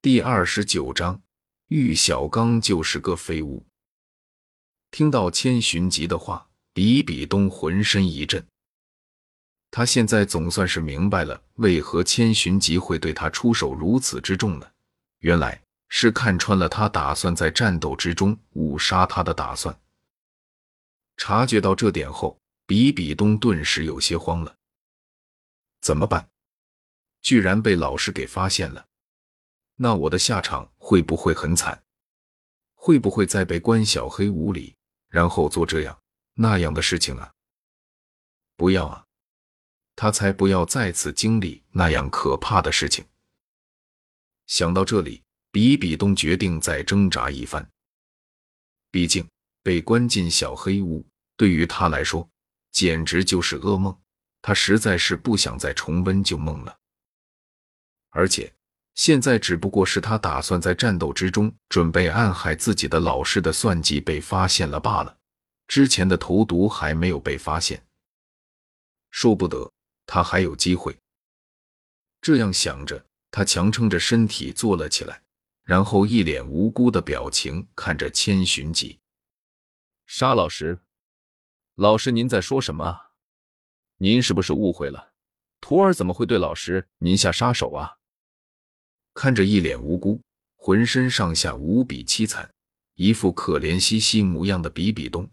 第二十九章，玉小刚就是个废物。听到千寻疾的话，比比东浑身一震。他现在总算是明白了，为何千寻疾会对他出手如此之重了。原来是看穿了他打算在战斗之中误杀他的打算。察觉到这点后，比比东顿时有些慌了。怎么办？居然被老师给发现了！那我的下场会不会很惨？会不会再被关小黑屋里，然后做这样那样的事情啊？不要啊！他才不要再次经历那样可怕的事情。想到这里，比比东决定再挣扎一番。毕竟被关进小黑屋，对于他来说简直就是噩梦。他实在是不想再重温旧梦了，而且。现在只不过是他打算在战斗之中准备暗害自己的老师的算计被发现了罢了，之前的投毒还没有被发现，说不得他还有机会。这样想着，他强撑着身体坐了起来，然后一脸无辜的表情看着千寻疾：“沙老师，老师您在说什么？您是不是误会了？徒儿怎么会对老师您下杀手啊？”看着一脸无辜、浑身上下无比凄惨、一副可怜兮兮模样的比比东，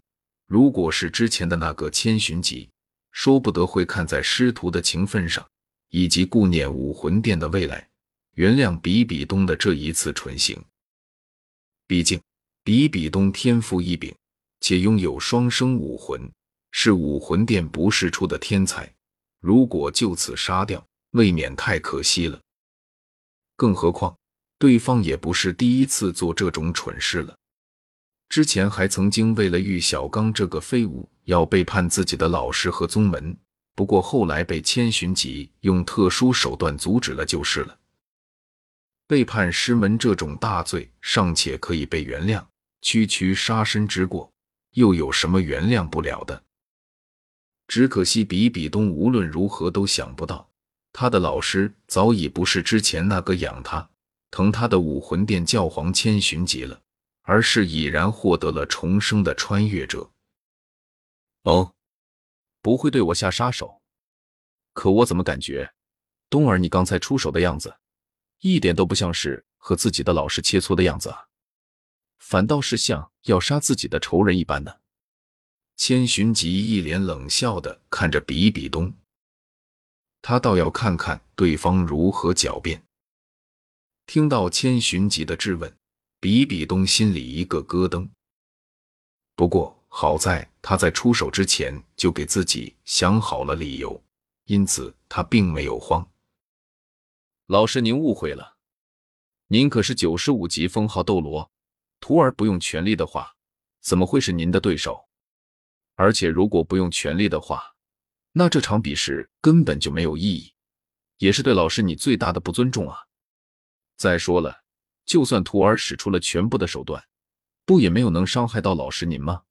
如果是之前的那个千寻疾，说不得会看在师徒的情分上，以及顾念武魂殿的未来，原谅比比东的这一次蠢行。毕竟比比东天赋异禀，且拥有双生武魂，是武魂殿不世出的天才，如果就此杀掉，未免太可惜了。更何况，对方也不是第一次做这种蠢事了。之前还曾经为了玉小刚这个废物，要背叛自己的老师和宗门。不过后来被千寻疾用特殊手段阻止了，就是了。背叛师门这种大罪尚且可以被原谅，区区杀身之过，又有什么原谅不了的？只可惜比比东无论如何都想不到。他的老师早已不是之前那个养他、疼他的武魂殿教皇千寻疾了，而是已然获得了重生的穿越者。哦，不会对我下杀手？可我怎么感觉，冬儿你刚才出手的样子，一点都不像是和自己的老师切磋的样子啊，反倒是像要杀自己的仇人一般呢？千寻疾一脸冷笑的看着比比东。他倒要看看对方如何狡辩。听到千寻疾的质问，比比东心里一个咯噔。不过好在他在出手之前就给自己想好了理由，因此他并没有慌。老师，您误会了，您可是九十五级封号斗罗，徒儿不用全力的话，怎么会是您的对手？而且如果不用全力的话，那这场比试根本就没有意义，也是对老师你最大的不尊重啊！再说了，就算徒儿使出了全部的手段，不也没有能伤害到老师您吗？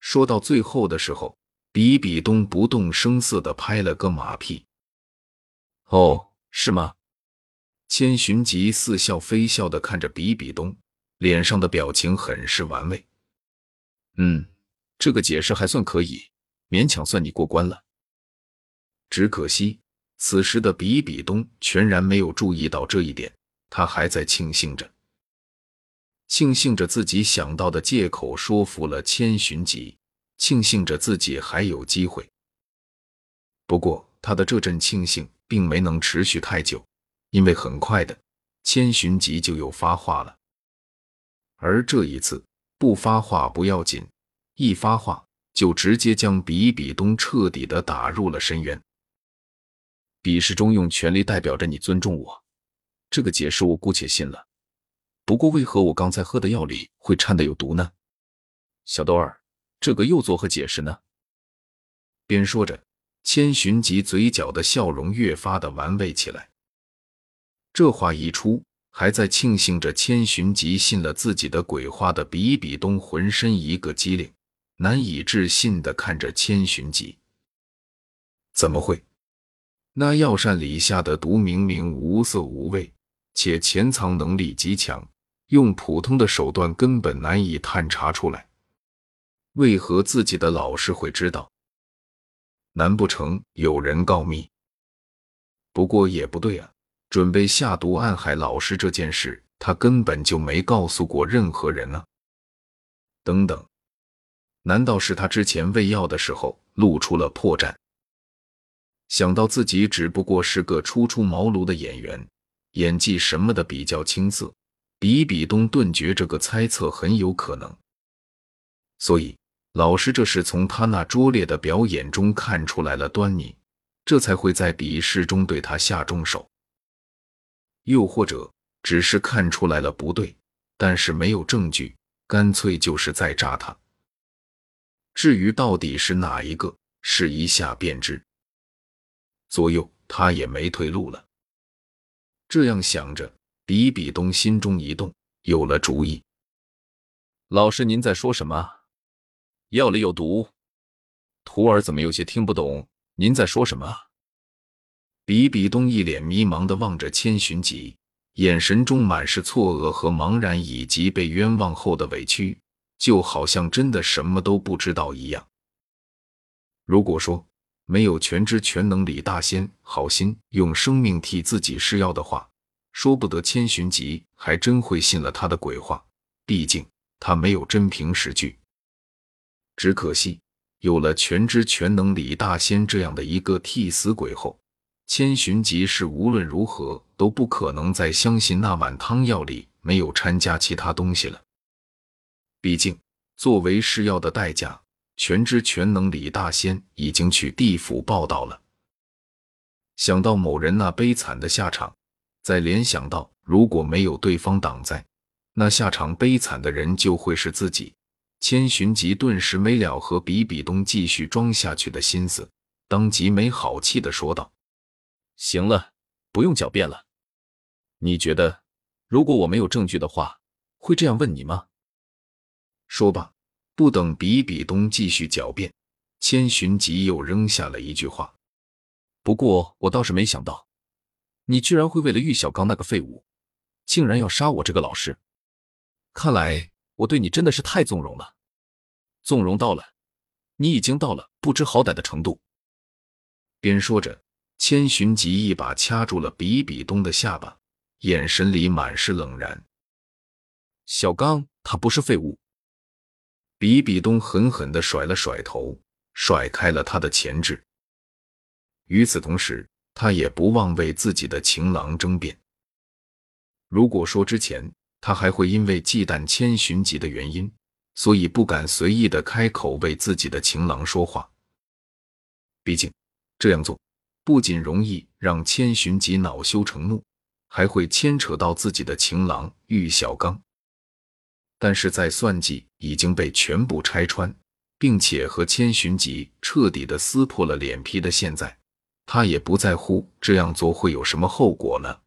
说到最后的时候，比比东不动声色的拍了个马屁。哦，是吗？千寻疾似笑非笑的看着比比东，脸上的表情很是玩味。嗯，这个解释还算可以。勉强算你过关了，只可惜此时的比比东全然没有注意到这一点，他还在庆幸着，庆幸着自己想到的借口说服了千寻疾，庆幸着自己还有机会。不过他的这阵庆幸并没能持续太久，因为很快的千寻疾就又发话了，而这一次不发话不要紧，一发话。就直接将比比东彻底的打入了深渊。比试中用权力代表着你尊重我，这个解释我姑且信了。不过为何我刚才喝的药里会掺的有毒呢？小豆儿，这个又作何解释呢？边说着，千寻疾嘴角的笑容越发的玩味起来。这话一出，还在庆幸着千寻疾信了自己的鬼话的比比东浑身一个机灵。难以置信的看着千寻疾，怎么会？那药膳里下的毒明明无色无味，且潜藏能力极强，用普通的手段根本难以探查出来。为何自己的老师会知道？难不成有人告密？不过也不对啊，准备下毒暗害老师这件事，他根本就没告诉过任何人呢。等等，难道是他之前喂药的时候露出了破绽？想到自己只不过是个初出茅庐的演员，演技什么的比较青涩，比比东顿觉这个猜测很有可能。所以，老师这是从他那拙劣的表演中看出来了端倪，这才会在比试中对他下重手。又或者，只是看出来了不对，但是没有证据，干脆就是在扎他。至于到底是哪一个，试一下便知。左右，他也没退路了。这样想着，比比东心中一动，有了主意。老师，您在说什么？药里有毒？徒儿怎么有些听不懂您在说什么？比比东一脸迷茫的望着千寻疾，眼神中满是错愕和茫然，以及被冤枉后的委屈，就好像真的什么都不知道一样。如果说，没有全知全能李大仙好心用生命替自己施药的话，说不得千寻疾还真会信了他的鬼话。毕竟他没有真凭实据。只可惜有了全知全能李大仙这样的一个替死鬼后，千寻疾是无论如何都不可能再相信那碗汤药里没有掺加其他东西了。毕竟作为试药的代价。全知全能李大仙已经去地府报道了。想到某人那悲惨的下场，再联想到如果没有对方挡在，那下场悲惨的人就会是自己，千寻疾顿时没了和比比东继续装下去的心思，当即没好气的说道：“行了，不用狡辩了。你觉得，如果我没有证据的话，会这样问你吗？”说罢。不等比比东继续狡辩，千寻疾又扔下了一句话：“不过我倒是没想到，你居然会为了玉小刚那个废物，竟然要杀我这个老师。看来我对你真的是太纵容了，纵容到了你已经到了不知好歹的程度。”边说着，千寻疾一把掐住了比比东的下巴，眼神里满是冷然：“小刚他不是废物。”比比东狠狠地甩了甩头，甩开了他的钳制。与此同时，他也不忘为自己的情郎争辩。如果说之前他还会因为忌惮千寻疾的原因，所以不敢随意的开口为自己的情郎说话，毕竟这样做不仅容易让千寻疾恼羞成怒，还会牵扯到自己的情郎玉小刚。但是在算计已经被全部拆穿，并且和千寻疾彻底的撕破了脸皮的现在，他也不在乎这样做会有什么后果了。